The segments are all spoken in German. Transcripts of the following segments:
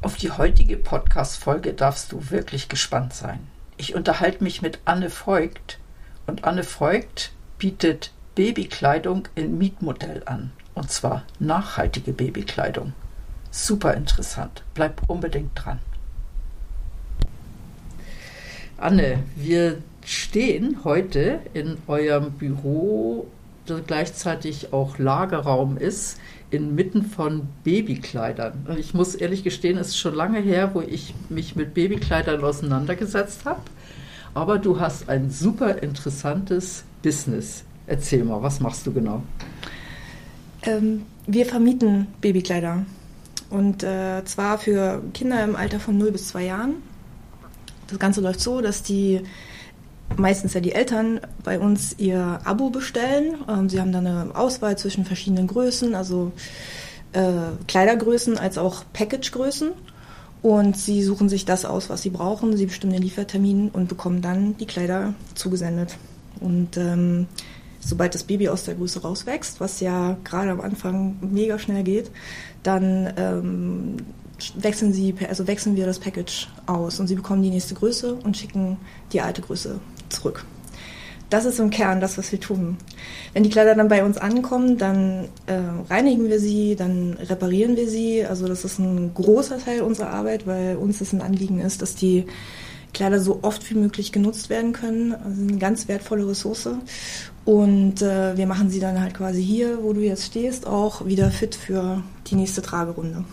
Auf die heutige Podcast-Folge darfst du wirklich gespannt sein. Ich unterhalte mich mit Anne Voigt und Anne Voigt bietet Babykleidung in Mietmodell an. Und zwar nachhaltige Babykleidung. Super interessant. Bleib unbedingt dran. Anne, wir stehen heute in eurem Büro, das gleichzeitig auch Lagerraum ist, inmitten von Babykleidern. Ich muss ehrlich gestehen, es ist schon lange her, wo ich mich mit Babykleidern auseinandergesetzt habe. Aber du hast ein super interessantes Business. Erzähl mal, was machst du genau? Ähm, wir vermieten Babykleider. Und äh, zwar für Kinder im Alter von 0 bis 2 Jahren. Das Ganze läuft so, dass die meistens ja die Eltern bei uns ihr Abo bestellen. Ähm, sie haben dann eine Auswahl zwischen verschiedenen Größen, also äh, Kleidergrößen als auch Packagegrößen. Und sie suchen sich das aus, was sie brauchen. Sie bestimmen den Liefertermin und bekommen dann die Kleider zugesendet. Und ähm, sobald das Baby aus der Größe rauswächst, was ja gerade am Anfang mega schnell geht, dann ähm, wechseln sie, also wechseln wir das Package aus und sie bekommen die nächste Größe und schicken die alte Größe zurück. Das ist im Kern das, was wir tun. Wenn die Kleider dann bei uns ankommen, dann äh, reinigen wir sie, dann reparieren wir sie. Also das ist ein großer Teil unserer Arbeit, weil uns das ein Anliegen ist, dass die Kleider so oft wie möglich genutzt werden können. Also eine ganz wertvolle Ressource. Und äh, wir machen sie dann halt quasi hier, wo du jetzt stehst, auch wieder fit für die nächste Tragerunde.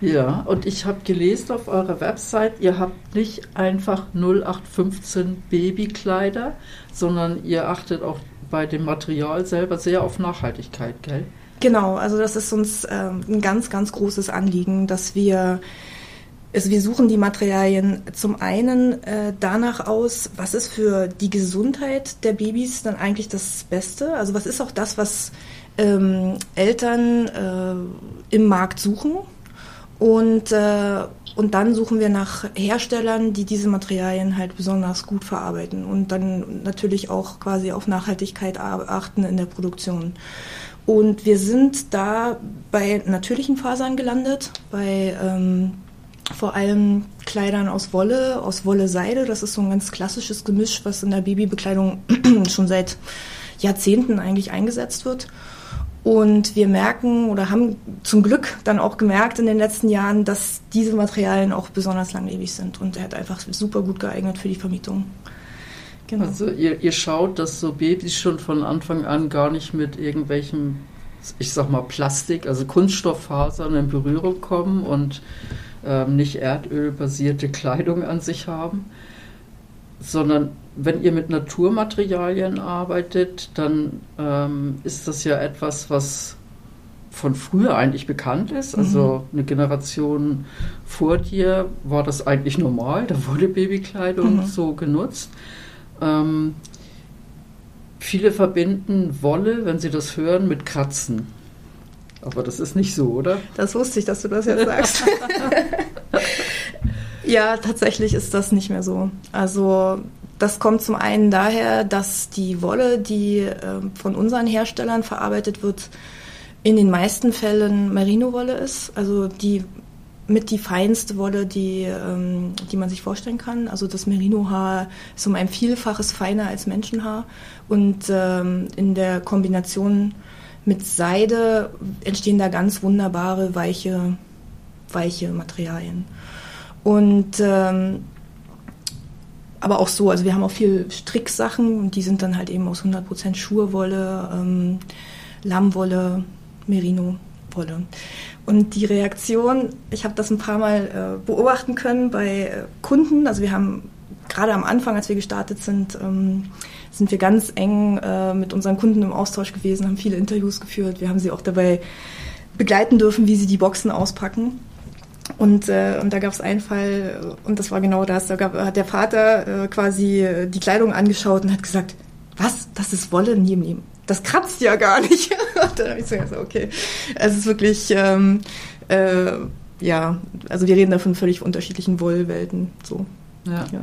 Ja, und ich habe gelesen auf eurer Website, ihr habt nicht einfach 0815 Babykleider, sondern ihr achtet auch bei dem Material selber sehr auf Nachhaltigkeit, gell? Genau, also das ist uns ähm, ein ganz, ganz großes Anliegen, dass wir also wir suchen die Materialien zum einen äh, danach aus, was ist für die Gesundheit der Babys dann eigentlich das Beste? Also was ist auch das, was ähm, Eltern äh, im Markt suchen? Und, äh, und dann suchen wir nach Herstellern, die diese Materialien halt besonders gut verarbeiten und dann natürlich auch quasi auf Nachhaltigkeit achten in der Produktion. Und wir sind da bei natürlichen Fasern gelandet, bei ähm, vor allem Kleidern aus Wolle, aus Wolle-Seide. Das ist so ein ganz klassisches Gemisch, was in der Babybekleidung schon seit Jahrzehnten eigentlich eingesetzt wird. Und wir merken oder haben zum Glück dann auch gemerkt in den letzten Jahren, dass diese Materialien auch besonders langlebig sind und er hat einfach super gut geeignet für die Vermietung. Genau. Also ihr, ihr schaut, dass so Babys schon von Anfang an gar nicht mit irgendwelchem, ich sag mal, Plastik, also Kunststofffasern in Berührung kommen und ähm, nicht erdölbasierte Kleidung an sich haben, sondern wenn ihr mit Naturmaterialien arbeitet, dann ähm, ist das ja etwas, was von früher eigentlich bekannt ist. Also mhm. eine Generation vor dir war das eigentlich normal. Da wurde Babykleidung mhm. so genutzt. Ähm, viele verbinden Wolle, wenn sie das hören, mit Kratzen. Aber das ist nicht so, oder? Das wusste ich, dass du das jetzt sagst. ja, tatsächlich ist das nicht mehr so. Also das kommt zum einen daher, dass die Wolle, die äh, von unseren Herstellern verarbeitet wird, in den meisten Fällen Merino-Wolle ist. Also die mit die feinste Wolle, die, ähm, die man sich vorstellen kann. Also das Merino-Haar ist um ein Vielfaches feiner als Menschenhaar. Und ähm, in der Kombination mit Seide entstehen da ganz wunderbare, weiche, weiche Materialien. Und ähm, aber auch so, also wir haben auch viel Stricksachen und die sind dann halt eben aus 100% Schurwolle, ähm, Lammwolle, Merino-Wolle. Und die Reaktion, ich habe das ein paar Mal äh, beobachten können bei äh, Kunden. Also wir haben gerade am Anfang, als wir gestartet sind, ähm, sind wir ganz eng äh, mit unseren Kunden im Austausch gewesen, haben viele Interviews geführt. Wir haben sie auch dabei begleiten dürfen, wie sie die Boxen auspacken. Und, äh, und da gab es einen Fall, und das war genau das. Da gab, hat der Vater äh, quasi die Kleidung angeschaut und hat gesagt, was, das ist Wolle? Nee, nee, das kratzt ja gar nicht. und dann habe ich so gesagt, okay, es ist wirklich, ähm, äh, ja, also wir reden da von völlig unterschiedlichen Wollwelten. So. Ja. ja.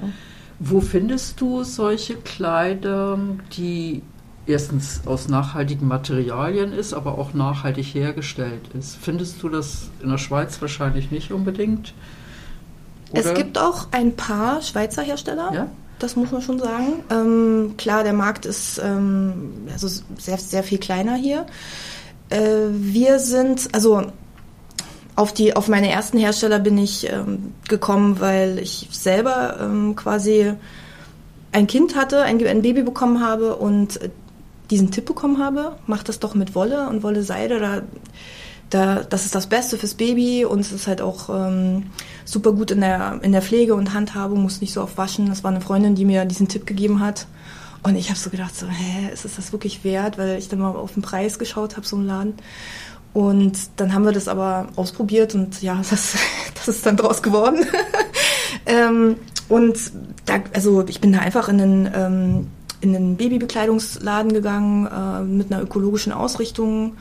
Wo findest du solche Kleider, die erstens aus nachhaltigen Materialien ist, aber auch nachhaltig hergestellt ist? Findest du das in der Schweiz wahrscheinlich nicht unbedingt? Oder? Es gibt auch ein paar Schweizer Hersteller. Ja? Das muss man schon sagen. Ähm, klar, der Markt ist ähm, also sehr, sehr viel kleiner hier. Äh, wir sind, also auf, die, auf meine ersten Hersteller bin ich ähm, gekommen, weil ich selber ähm, quasi ein Kind hatte, ein, ein, Baby bekommen habe und diesen Tipp bekommen habe, mach das doch mit Wolle und Wolle Seide, da, da, das ist das Beste fürs Baby und es ist halt auch ähm, super gut in der, in der Pflege und Handhabung, muss nicht so oft waschen. Das war eine Freundin, die mir diesen Tipp gegeben hat. Und ich habe so gedacht, so, hä, ist es das wirklich wert? Weil ich dann mal auf den Preis geschaut habe, so im Laden. Und dann haben wir das aber ausprobiert und ja, das, das ist dann draus geworden. ähm, und da, also ich bin da einfach in den, ähm, in den Babybekleidungsladen gegangen äh, mit einer ökologischen Ausrichtung.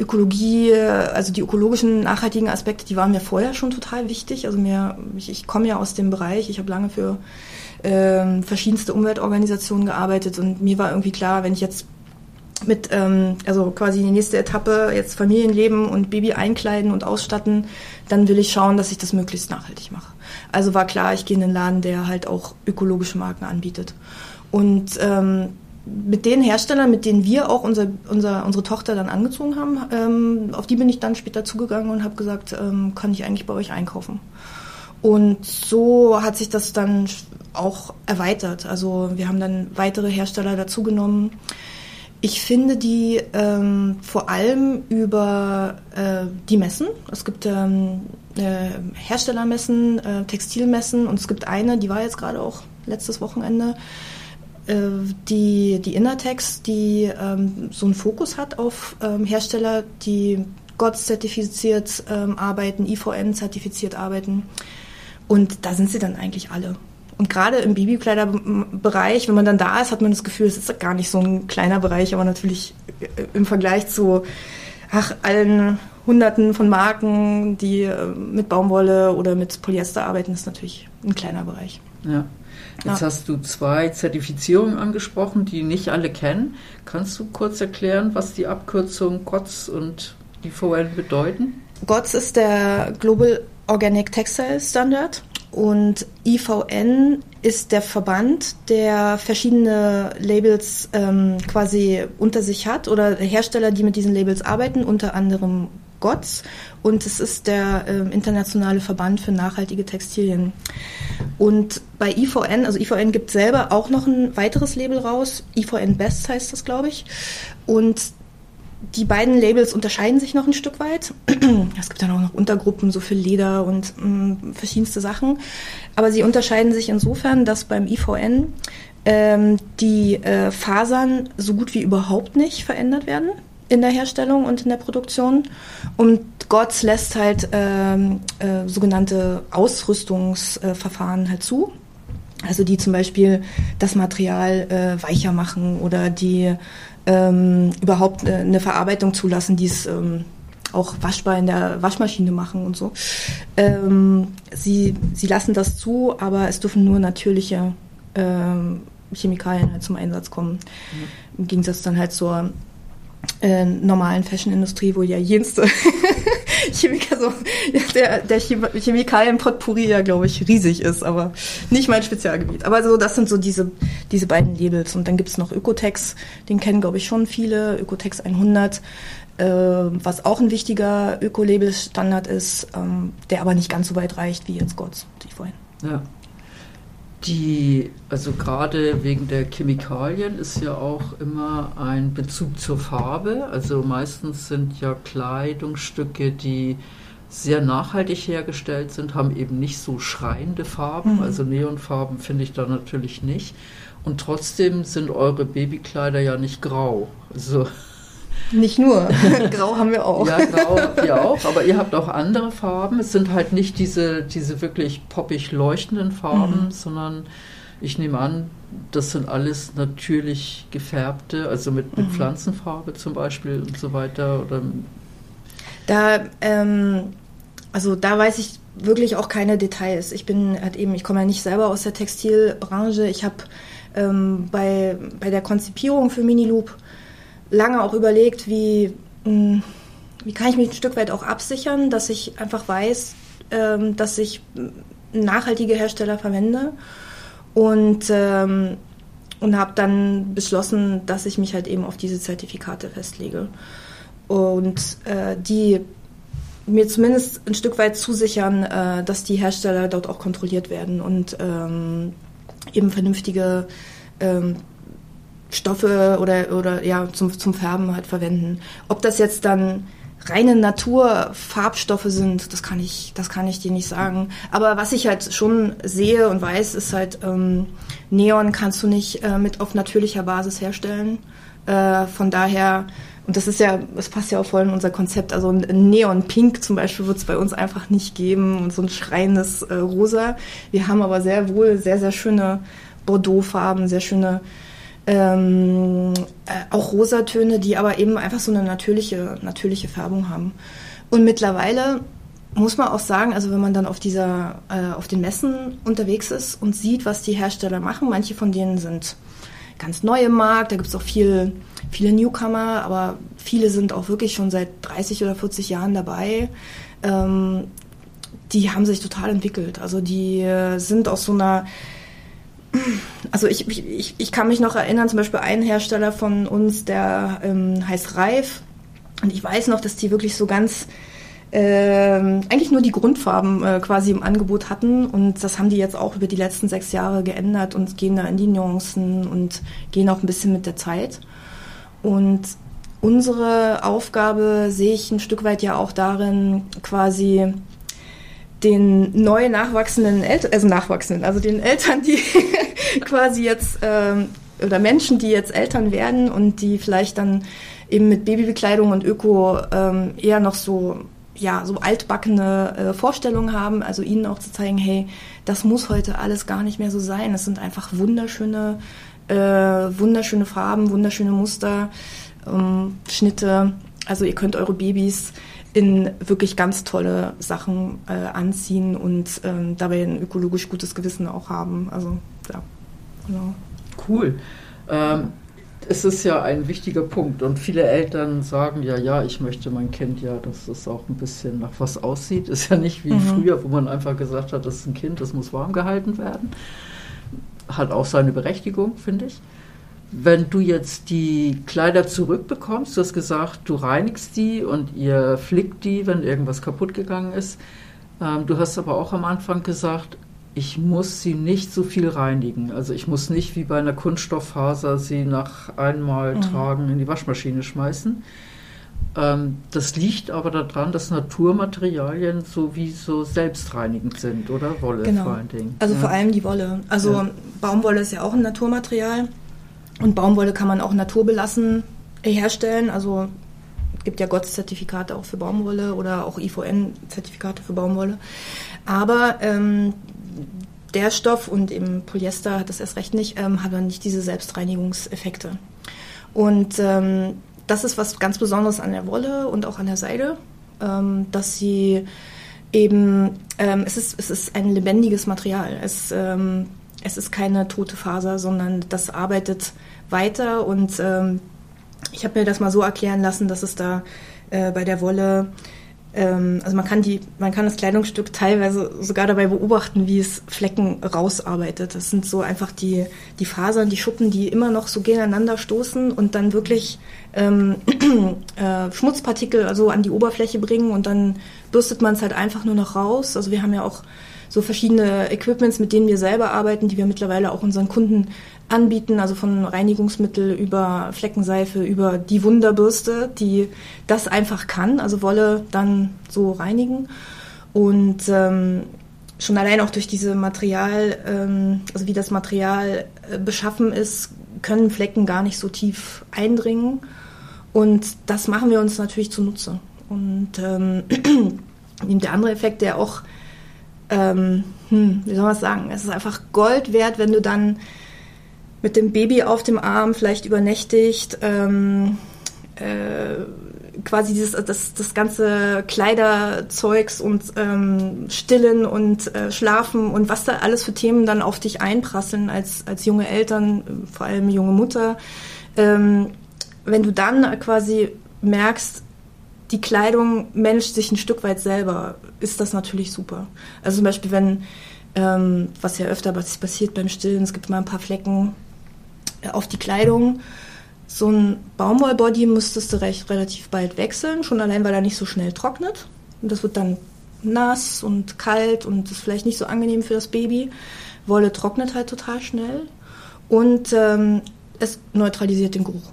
Ökologie, also die ökologischen, nachhaltigen Aspekte, die waren mir vorher schon total wichtig. Also mir, ich, ich komme ja aus dem Bereich, ich habe lange für ähm, verschiedenste Umweltorganisationen gearbeitet und mir war irgendwie klar, wenn ich jetzt mit, ähm, also quasi die nächste Etappe, jetzt Familienleben und Baby einkleiden und ausstatten, dann will ich schauen, dass ich das möglichst nachhaltig mache. Also war klar, ich gehe in einen Laden, der halt auch ökologische Marken anbietet. Und ähm, mit den Herstellern, mit denen wir auch unser, unser, unsere Tochter dann angezogen haben, ähm, auf die bin ich dann später zugegangen und habe gesagt, ähm, kann ich eigentlich bei euch einkaufen. Und so hat sich das dann auch erweitert. Also wir haben dann weitere Hersteller dazugenommen. Ich finde die ähm, vor allem über äh, die Messen. Es gibt ähm, äh, Herstellermessen, äh, Textilmessen und es gibt eine, die war jetzt gerade auch letztes Wochenende, die, die Innertex, die ähm, so einen Fokus hat auf ähm, Hersteller, die GOTS zertifiziert ähm, arbeiten, IVN zertifiziert arbeiten. Und da sind sie dann eigentlich alle. Und gerade im Babykleiderbereich, wenn man dann da ist, hat man das Gefühl, es ist gar nicht so ein kleiner Bereich, aber natürlich äh, im Vergleich zu ach, allen Hunderten von Marken, die äh, mit Baumwolle oder mit Polyester arbeiten, ist natürlich ein kleiner Bereich. Ja. Jetzt ja. hast du zwei Zertifizierungen angesprochen, die nicht alle kennen. Kannst du kurz erklären, was die Abkürzung GOTS und IVN bedeuten? GOTS ist der Global Organic Textile Standard und IVN ist der Verband, der verschiedene Labels ähm, quasi unter sich hat oder Hersteller, die mit diesen Labels arbeiten, unter anderem GOTS und es ist der äh, internationale Verband für nachhaltige Textilien. Und bei IVN, also IVN gibt selber auch noch ein weiteres Label raus, IVN Best heißt das, glaube ich. Und die beiden Labels unterscheiden sich noch ein Stück weit. Es gibt dann auch noch Untergruppen, so für Leder und mh, mm, verschiedenste Sachen. Aber sie unterscheiden sich insofern, dass beim IVN ähm, die äh, Fasern so gut wie überhaupt nicht verändert werden in der Herstellung und in der Produktion. Und GOTS lässt halt ähm, äh, sogenannte Ausrüstungsverfahren äh, halt zu. Also die zum Beispiel das Material äh, weicher machen oder die ähm, überhaupt äh, eine Verarbeitung zulassen, die es ähm, auch waschbar in der Waschmaschine machen und so. Ähm, sie, sie lassen das zu, aber es dürfen nur natürliche ähm, Chemikalien halt zum Einsatz kommen. Mhm. Im Gegensatz dann halt zur äh, normalen Fashion-Industrie, wo ja jenste Chemiker so, der, der Chemikalien-Potpourri ja, glaube ich, riesig ist, aber nicht mein Spezialgebiet. Aber so, das sind so diese, diese beiden Labels. Und dann gibt es noch Ökotex, den kennen, glaube ich, schon viele, Ökotex 100, äh, was auch ein wichtiger Öko-Label-Standard ist, ähm, der aber nicht ganz so weit reicht wie jetzt Gotts, die vorhin. Ja. Die, also gerade wegen der Chemikalien ist ja auch immer ein Bezug zur Farbe. Also meistens sind ja Kleidungsstücke, die sehr nachhaltig hergestellt sind, haben eben nicht so schreiende Farben. Mhm. Also Neonfarben finde ich da natürlich nicht. Und trotzdem sind eure Babykleider ja nicht grau. Also nicht nur, grau haben wir auch. Ja, grau habt ihr auch, aber ihr habt auch andere Farben. Es sind halt nicht diese, diese wirklich poppig leuchtenden Farben, mhm. sondern ich nehme an, das sind alles natürlich gefärbte, also mit, mit mhm. Pflanzenfarbe zum Beispiel und so weiter. Oder da, ähm, also da weiß ich wirklich auch keine Details. Ich bin halt eben, ich komme ja nicht selber aus der Textilbranche. Ich habe ähm, bei, bei der Konzipierung für Miniloop lange auch überlegt, wie, mh, hm, wie kann ich mich ein Stück weit auch absichern, dass ich einfach weiß, ähm, dass ich nachhaltige Hersteller verwende. Und, ähm, und habe dann beschlossen, dass ich mich halt eben auf diese Zertifikate festlege. Und äh, die mir zumindest ein Stück weit zusichern, äh, dass die Hersteller dort auch kontrolliert werden und ähm, eben vernünftige ähm, Stoffe oder, oder ja, zum, zum Färben halt verwenden. Ob das jetzt dann reine Naturfarbstoffe sind, das kann ich, das kann ich dir nicht sagen. Aber was ich halt schon sehe und weiß, ist halt, ähm, Neon kannst du nicht äh, mit auf natürlicher Basis herstellen. Äh, von daher, und das ist ja, das passt ja auch voll in unser Konzept, also ein Neon Pink zum Beispiel wird es bei uns einfach nicht geben und so ein schreiendes äh, Rosa. Wir haben aber sehr wohl sehr, sehr schöne Bordeaux-Farben, sehr schöne ähm, äh, auch Rosatöne, die aber eben einfach so eine natürliche, natürliche Färbung haben. Und mittlerweile muss man auch sagen, also wenn man dann auf dieser, äh, auf den Messen unterwegs ist und sieht, was die Hersteller machen, manche von denen sind ganz neu im Markt, da gibt es auch viel, viele Newcomer, aber viele sind auch wirklich schon seit 30 oder 40 Jahren dabei. Ähm, die haben sich total entwickelt. Also die äh, sind aus so einer also ich, ich, ich kann mich noch erinnern, zum Beispiel ein Hersteller von uns, der ähm, heißt Reif. Und ich weiß noch, dass die wirklich so ganz äh, eigentlich nur die Grundfarben äh, quasi im Angebot hatten. Und das haben die jetzt auch über die letzten sechs Jahre geändert und gehen da in die Nuancen und gehen auch ein bisschen mit der Zeit. Und unsere Aufgabe sehe ich ein Stück weit ja auch darin, quasi den neu nachwachsenden Eltern, also nachwachsenden, also den Eltern, die quasi jetzt ähm, oder Menschen, die jetzt Eltern werden und die vielleicht dann eben mit Babybekleidung und Öko ähm, eher noch so ja so altbackene äh, Vorstellungen haben, also ihnen auch zu zeigen, hey, das muss heute alles gar nicht mehr so sein. Es sind einfach wunderschöne, äh, wunderschöne Farben, wunderschöne Muster, ähm, Schnitte. Also ihr könnt eure Babys in wirklich ganz tolle Sachen äh, anziehen und ähm, dabei ein ökologisch gutes Gewissen auch haben. Also ja, genau. Cool. Ähm, es ist ja ein wichtiger Punkt und viele Eltern sagen ja, ja, ich möchte mein Kind ja, dass es auch ein bisschen nach was aussieht. Ist ja nicht wie mhm. früher, wo man einfach gesagt hat, das ist ein Kind, das muss warm gehalten werden. Hat auch seine Berechtigung, finde ich. Wenn du jetzt die Kleider zurückbekommst, du hast gesagt, du reinigst die und ihr flickt die, wenn irgendwas kaputt gegangen ist. Ähm, du hast aber auch am Anfang gesagt, ich muss sie nicht so viel reinigen. Also ich muss nicht wie bei einer Kunststofffaser sie nach einmal mhm. tragen in die Waschmaschine schmeißen. Ähm, das liegt aber daran, dass Naturmaterialien sowieso selbstreinigend sind, oder? Wolle genau. vor allen Dingen. Also ja. vor allem die Wolle. Also ja. Baumwolle ist ja auch ein Naturmaterial. Und Baumwolle kann man auch naturbelassen herstellen. Also es gibt ja GOTS-Zertifikate auch für Baumwolle oder auch IVN-Zertifikate für Baumwolle. Aber ähm, der Stoff und im Polyester hat das erst recht nicht, ähm, hat dann nicht diese Selbstreinigungseffekte. Und ähm, das ist was ganz Besonderes an der Wolle und auch an der Seide, ähm, dass sie eben, ähm, es, ist, es ist ein lebendiges Material. Es ähm, es ist keine tote Faser, sondern das arbeitet weiter und ähm, ich habe mir das mal so erklären lassen, dass es da äh, bei der Wolle ähm, also man kann die, man kann das Kleidungsstück teilweise sogar dabei beobachten, wie es Flecken rausarbeitet. Das sind so einfach die, die Fasern, die Schuppen, die immer noch so gegeneinander stoßen und dann wirklich ähm, äh, Schmutzpartikel also an die Oberfläche bringen und dann bürstet man es halt einfach nur noch raus. Also wir haben ja auch so verschiedene Equipments, mit denen wir selber arbeiten, die wir mittlerweile auch unseren Kunden anbieten, also von Reinigungsmittel über Fleckenseife, über die Wunderbürste, die das einfach kann, also Wolle dann so reinigen. Und ähm, schon allein auch durch diese Material, ähm, also wie das Material äh, beschaffen ist, können Flecken gar nicht so tief eindringen. Und das machen wir uns natürlich zunutze. Und ähm, der andere Effekt, der auch, ähm, hm, wie soll man es sagen, es ist einfach Gold wert, wenn du dann mit dem Baby auf dem Arm vielleicht übernächtigt, ähm, äh, quasi dieses, das, das ganze Kleiderzeugs und ähm, Stillen und äh, Schlafen und was da alles für Themen dann auf dich einprasseln als, als junge Eltern, vor allem junge Mutter. Ähm, wenn du dann quasi merkst, die Kleidung managt sich ein Stück weit selber, ist das natürlich super. Also zum Beispiel, wenn, ähm, was ja öfter passiert beim Stillen, es gibt mal ein paar Flecken äh, auf die Kleidung. So ein Baumwollbody müsstest du recht, relativ bald wechseln, schon allein, weil er nicht so schnell trocknet. Und das wird dann nass und kalt und ist vielleicht nicht so angenehm für das Baby. Wolle trocknet halt total schnell und ähm, es neutralisiert den Geruch.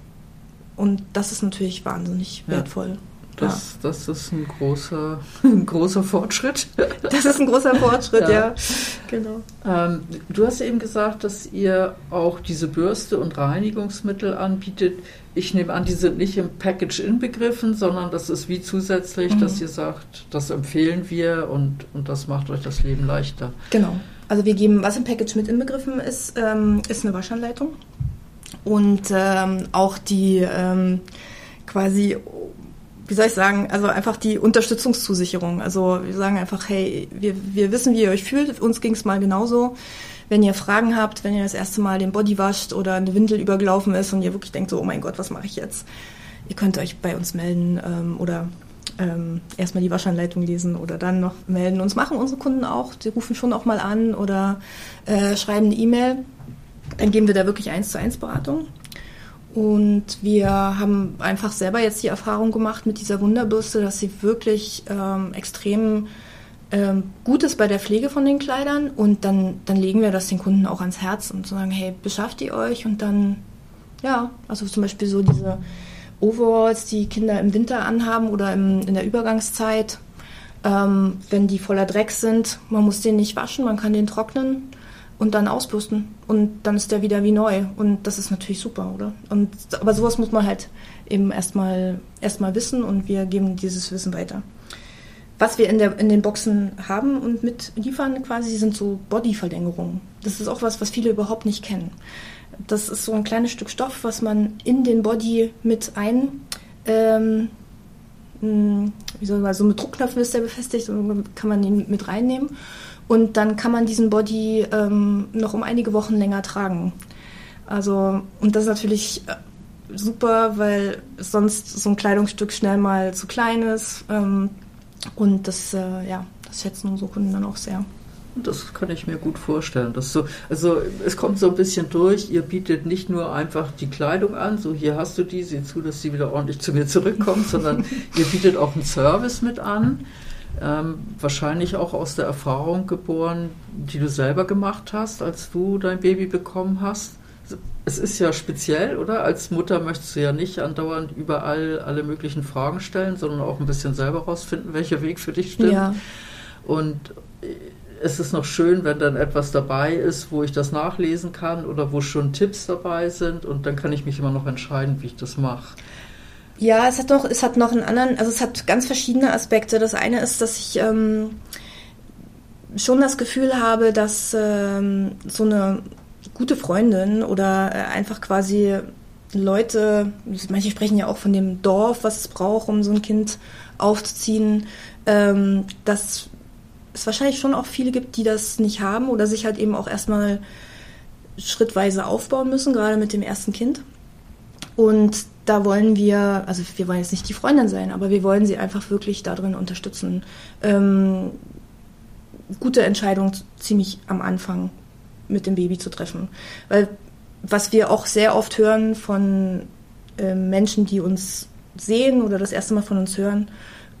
Und das ist natürlich wahnsinnig ja. wertvoll. Das, ja. das ist ein großer, ein großer Fortschritt. Das ist ein großer Fortschritt, ja. ja. Genau. Ähm, du hast eben gesagt, dass ihr auch diese Bürste und Reinigungsmittel anbietet. Ich nehme an, die sind nicht im Package inbegriffen, sondern das ist wie zusätzlich, mhm. dass ihr sagt, das empfehlen wir und, und das macht euch das Leben leichter. Genau. Also wir geben, was im Package mit inbegriffen ist, ähm, ist eine Waschanleitung und ähm, auch die ähm, quasi wie soll ich sagen, also einfach die Unterstützungszusicherung. Also wir sagen einfach, hey, wir, wir wissen, wie ihr euch fühlt. Uns ging es mal genauso. Wenn ihr Fragen habt, wenn ihr das erste Mal den Body wascht oder eine Windel übergelaufen ist und ihr wirklich denkt so, oh mein Gott, was mache ich jetzt? Ihr könnt euch bei uns melden ähm, oder ähm, erstmal die Waschanleitung lesen oder dann noch melden. Uns machen unsere Kunden auch. Die rufen schon auch mal an oder äh, schreiben eine E-Mail. Dann geben wir da wirklich eins zu eins Beratung. Und wir haben einfach selber jetzt die Erfahrung gemacht mit dieser Wunderbürste, dass sie wirklich ähm, extrem ähm, gut ist bei der Pflege von den Kleidern. Und dann, dann legen wir das den Kunden auch ans Herz und sagen, hey, beschafft ihr euch? Und dann, ja, also zum Beispiel so diese Overalls, die Kinder im Winter anhaben oder im, in der Übergangszeit, ähm, wenn die voller Dreck sind, man muss den nicht waschen, man kann den trocknen und dann ausbürsten und dann ist der wieder wie neu und das ist natürlich super, oder? Und aber sowas muss man halt eben erstmal erstmal wissen und wir geben dieses Wissen weiter. Was wir in, der, in den Boxen haben und mitliefern quasi sind so Bodyverlängerungen. Das ist auch was, was viele überhaupt nicht kennen. Das ist so ein kleines Stück Stoff, was man in den Body mit ein ähm, hm, wie soll man so mit Druckknöpfen ist der befestigt und kann man ihn mit reinnehmen. Und dann kann man diesen Body ähm, noch um einige Wochen länger tragen. Also, und das ist natürlich äh, super, weil sonst so ein Kleidungsstück schnell mal zu klein ist. Ähm, und das, äh, ja, das schätzen unsere Kunden dann auch sehr. Das kann ich mir gut vorstellen. Das so, also es kommt so ein bisschen durch, ihr bietet nicht nur einfach die Kleidung an, so hier hast du die, sieh zu, dass sie wieder ordentlich zu mir zurückkommt, sondern ihr bietet auch einen Service mit an ähm, wahrscheinlich auch aus der Erfahrung geboren, die du selber gemacht hast, als du dein Baby bekommen hast. Es ist ja speziell, oder? Als Mutter möchtest du ja nicht andauernd überall alle möglichen Fragen stellen, sondern auch ein bisschen selber rausfinden, welcher Weg für dich stimmt. Ja. Und es ist noch schön, wenn dann etwas dabei ist, wo ich das nachlesen kann oder wo schon Tipps dabei sind und dann kann ich mich immer noch entscheiden, wie ich das mache. Ja, es hat noch, es hat noch einen anderen, also es hat ganz verschiedene Aspekte. Das eine ist, dass ich ähm, schon das Gefühl habe, dass ähm, so eine gute Freundin oder äh, einfach quasi Leute, manche sprechen ja auch von dem Dorf, was es braucht, um so ein Kind aufzuziehen, ähm, dass es wahrscheinlich schon auch viele gibt, die das nicht haben oder sich halt eben auch erstmal schrittweise aufbauen müssen, gerade mit dem ersten Kind. Und da wollen wir, also wir wollen jetzt nicht die Freundin sein, aber wir wollen sie einfach wirklich darin unterstützen. Ähm, gute Entscheidung ziemlich am Anfang mit dem Baby zu treffen. Weil was wir auch sehr oft hören von äh, Menschen, die uns sehen oder das erste Mal von uns hören,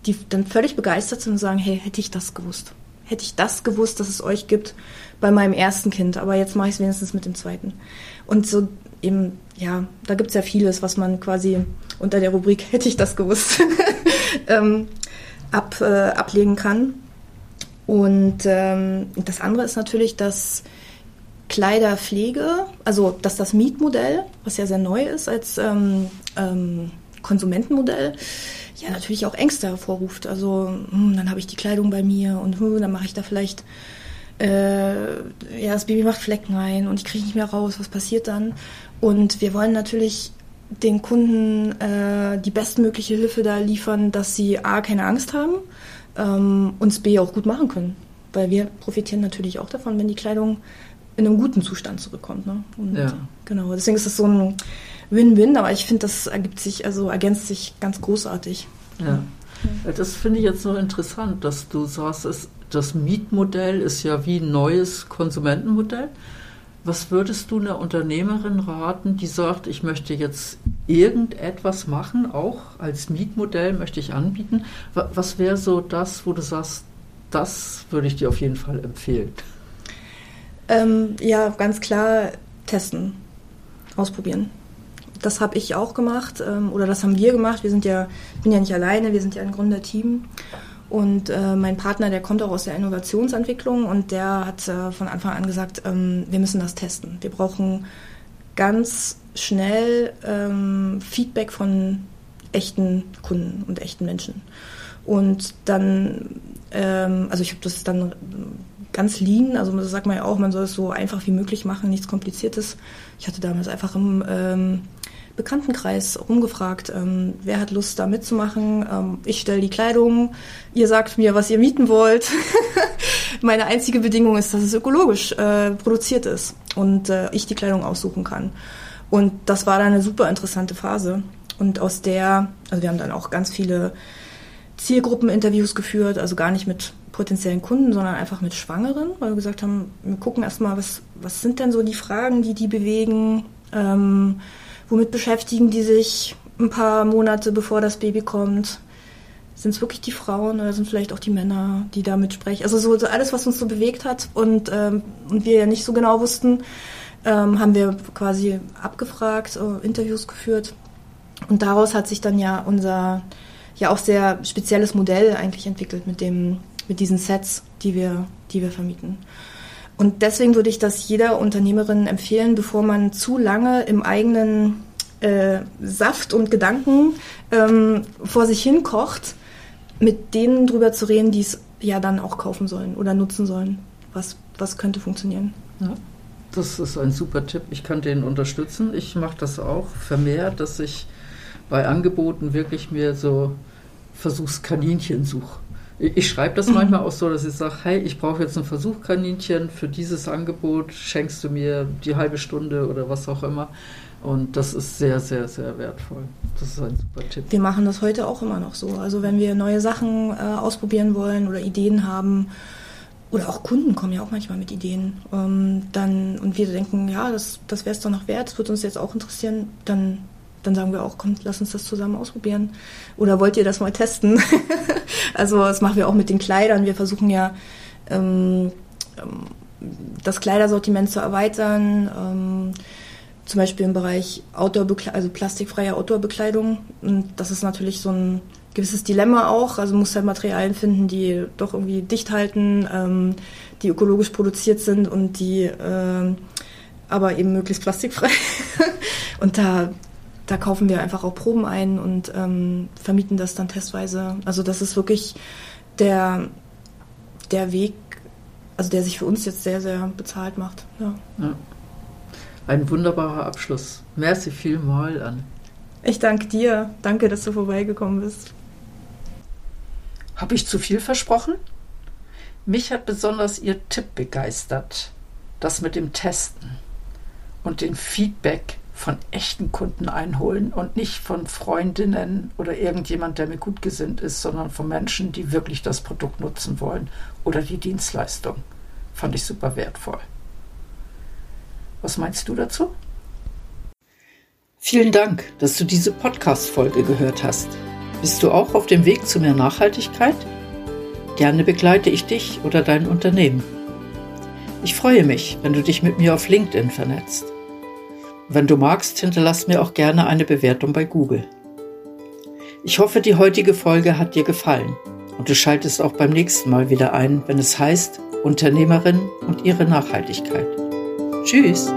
die dann völlig begeistert sind und sagen, hey, hätte ich das gewusst. Hätte ich das gewusst, dass es euch gibt bei meinem ersten Kind, aber jetzt mache ich es wenigstens mit dem zweiten. Und so eben, ja, da gibt es ja vieles, was man quasi unter der Rubrik hätte ich das gewusst ähm, ab, äh, ablegen kann. Und ähm, das andere ist natürlich, dass Kleiderpflege, also dass das Mietmodell, was ja sehr neu ist als ähm, ähm, Konsumentenmodell, ja natürlich auch Ängste hervorruft. Also hm, dann habe ich die Kleidung bei mir und hm, dann mache ich da vielleicht, äh, ja, das Baby macht Flecken rein und ich kriege nicht mehr raus, was passiert dann? Und wir wollen natürlich den Kunden äh, die bestmögliche Hilfe da liefern, dass sie A, keine Angst haben ähm, und es B auch gut machen können. Weil wir profitieren natürlich auch davon, wenn die Kleidung in einem guten Zustand zurückkommt. Ne? Und ja. Genau, deswegen ist das so ein Win-Win, aber ich finde, das ergibt sich, also ergänzt sich ganz großartig. Ja. Das finde ich jetzt so interessant, dass du sagst, das Mietmodell ist ja wie ein neues Konsumentenmodell. Was würdest du einer Unternehmerin raten, die sagt, ich möchte jetzt irgendetwas machen, auch als Mietmodell möchte ich anbieten? Was wäre so das, wo du sagst, das würde ich dir auf jeden Fall empfehlen? Ähm, ja, ganz klar testen, ausprobieren. Das habe ich auch gemacht ähm, oder das haben wir gemacht. Wir sind ja, ich bin ja nicht alleine, wir sind ja ein Gründerteam. Und äh, mein Partner, der kommt auch aus der Innovationsentwicklung und der hat äh, von Anfang an gesagt, ähm, wir müssen das testen. Wir brauchen ganz schnell ähm, Feedback von echten Kunden und echten Menschen. Und dann, ähm, also ich habe das dann ganz lean, also das sagt man ja auch, man soll es so einfach wie möglich machen, nichts Kompliziertes. Ich hatte damals einfach im ähm, Bekanntenkreis rumgefragt, ähm, wer hat Lust da mitzumachen. Ähm, ich stelle die Kleidung, ihr sagt mir, was ihr mieten wollt. Meine einzige Bedingung ist, dass es ökologisch äh, produziert ist und äh, ich die Kleidung aussuchen kann. Und das war dann eine super interessante Phase. Und aus der, also wir haben dann auch ganz viele Zielgruppeninterviews geführt, also gar nicht mit potenziellen Kunden, sondern einfach mit Schwangeren, weil wir gesagt haben, wir gucken erstmal, was, was sind denn so die Fragen, die die bewegen, ähm, womit beschäftigen die sich ein paar Monate bevor das Baby kommt. Sind es wirklich die Frauen oder sind vielleicht auch die Männer, die damit sprechen? Also so, so alles, was uns so bewegt hat und, ähm, und wir ja nicht so genau wussten, ähm, haben wir quasi abgefragt, äh, Interviews geführt. Und daraus hat sich dann ja unser ja auch sehr spezielles Modell eigentlich entwickelt mit dem mit diesen Sets, die wir, die wir vermieten. Und deswegen würde ich das jeder Unternehmerin empfehlen, bevor man zu lange im eigenen äh, Saft und Gedanken ähm, vor sich hin kocht, mit denen drüber zu reden, die es ja dann auch kaufen sollen oder nutzen sollen. Was, was könnte funktionieren? Ja, das ist ein super Tipp. Ich kann den unterstützen. Ich mache das auch vermehrt, dass ich bei Angeboten wirklich mir so Versuchskaninchen suche. Ich schreibe das manchmal auch so, dass ich sage, hey, ich brauche jetzt ein Versuchkaninchen für dieses Angebot, schenkst du mir die halbe Stunde oder was auch immer. Und das ist sehr, sehr, sehr wertvoll. Das ist ein super Tipp. Wir machen das heute auch immer noch so. Also wenn wir neue Sachen äh, ausprobieren wollen oder Ideen haben, oder auch Kunden kommen ja auch manchmal mit Ideen, ähm, dann und wir denken, ja, das, das wäre es doch noch wert, das würde uns jetzt auch interessieren, dann dann sagen wir auch, kommt, lass uns das zusammen ausprobieren. Oder wollt ihr das mal testen? also das machen wir auch mit den Kleidern. Wir versuchen ja ähm, ähm das Kleidersortiment zu erweitern. Ähm, zum Beispiel im Bereich Outdoor also plastikfreie Outdoor-Bekleidung. Und das ist natürlich so ein gewisses Dilemma auch. Also muss halt Materialien finden, die doch irgendwie dicht halten, ähm, die ökologisch produziert sind und die äh, aber eben möglichst plastikfrei. und da da kaufen wir einfach auch Proben ein und ähm, vermieten das dann testweise. Also das ist wirklich der, der Weg, also der sich für uns jetzt sehr, sehr bezahlt macht. Ja. ja. Ein wunderbarer Abschluss. Merci vielmal an. Ich danke dir. Danke, dass du vorbeigekommen bist. Habe ich zu viel versprochen? Mich hat besonders Ihr Tipp begeistert. Das mit dem Testen und den Feedback von echten Kunden einholen und nicht von Freundinnen oder irgendjemand, der mir gut gesinnt ist, sondern von Menschen, die wirklich das Produkt nutzen wollen oder die Dienstleistung. Fand ich super wertvoll. Was meinst du dazu? Vielen Dank, dass du diese Podcast-Folge gehört hast. Bist du auch auf dem Weg zu mehr Nachhaltigkeit? Gerne begleite ich dich oder dein Unternehmen. Ich freue mich, wenn du dich mit mir auf LinkedIn vernetzt. Wenn du magst, hinterlass mir auch gerne eine Bewertung bei Google. Ich hoffe, die heutige Folge hat dir gefallen und du schaltest auch beim nächsten Mal wieder ein, wenn es heißt Unternehmerin und ihre Nachhaltigkeit. Tschüss!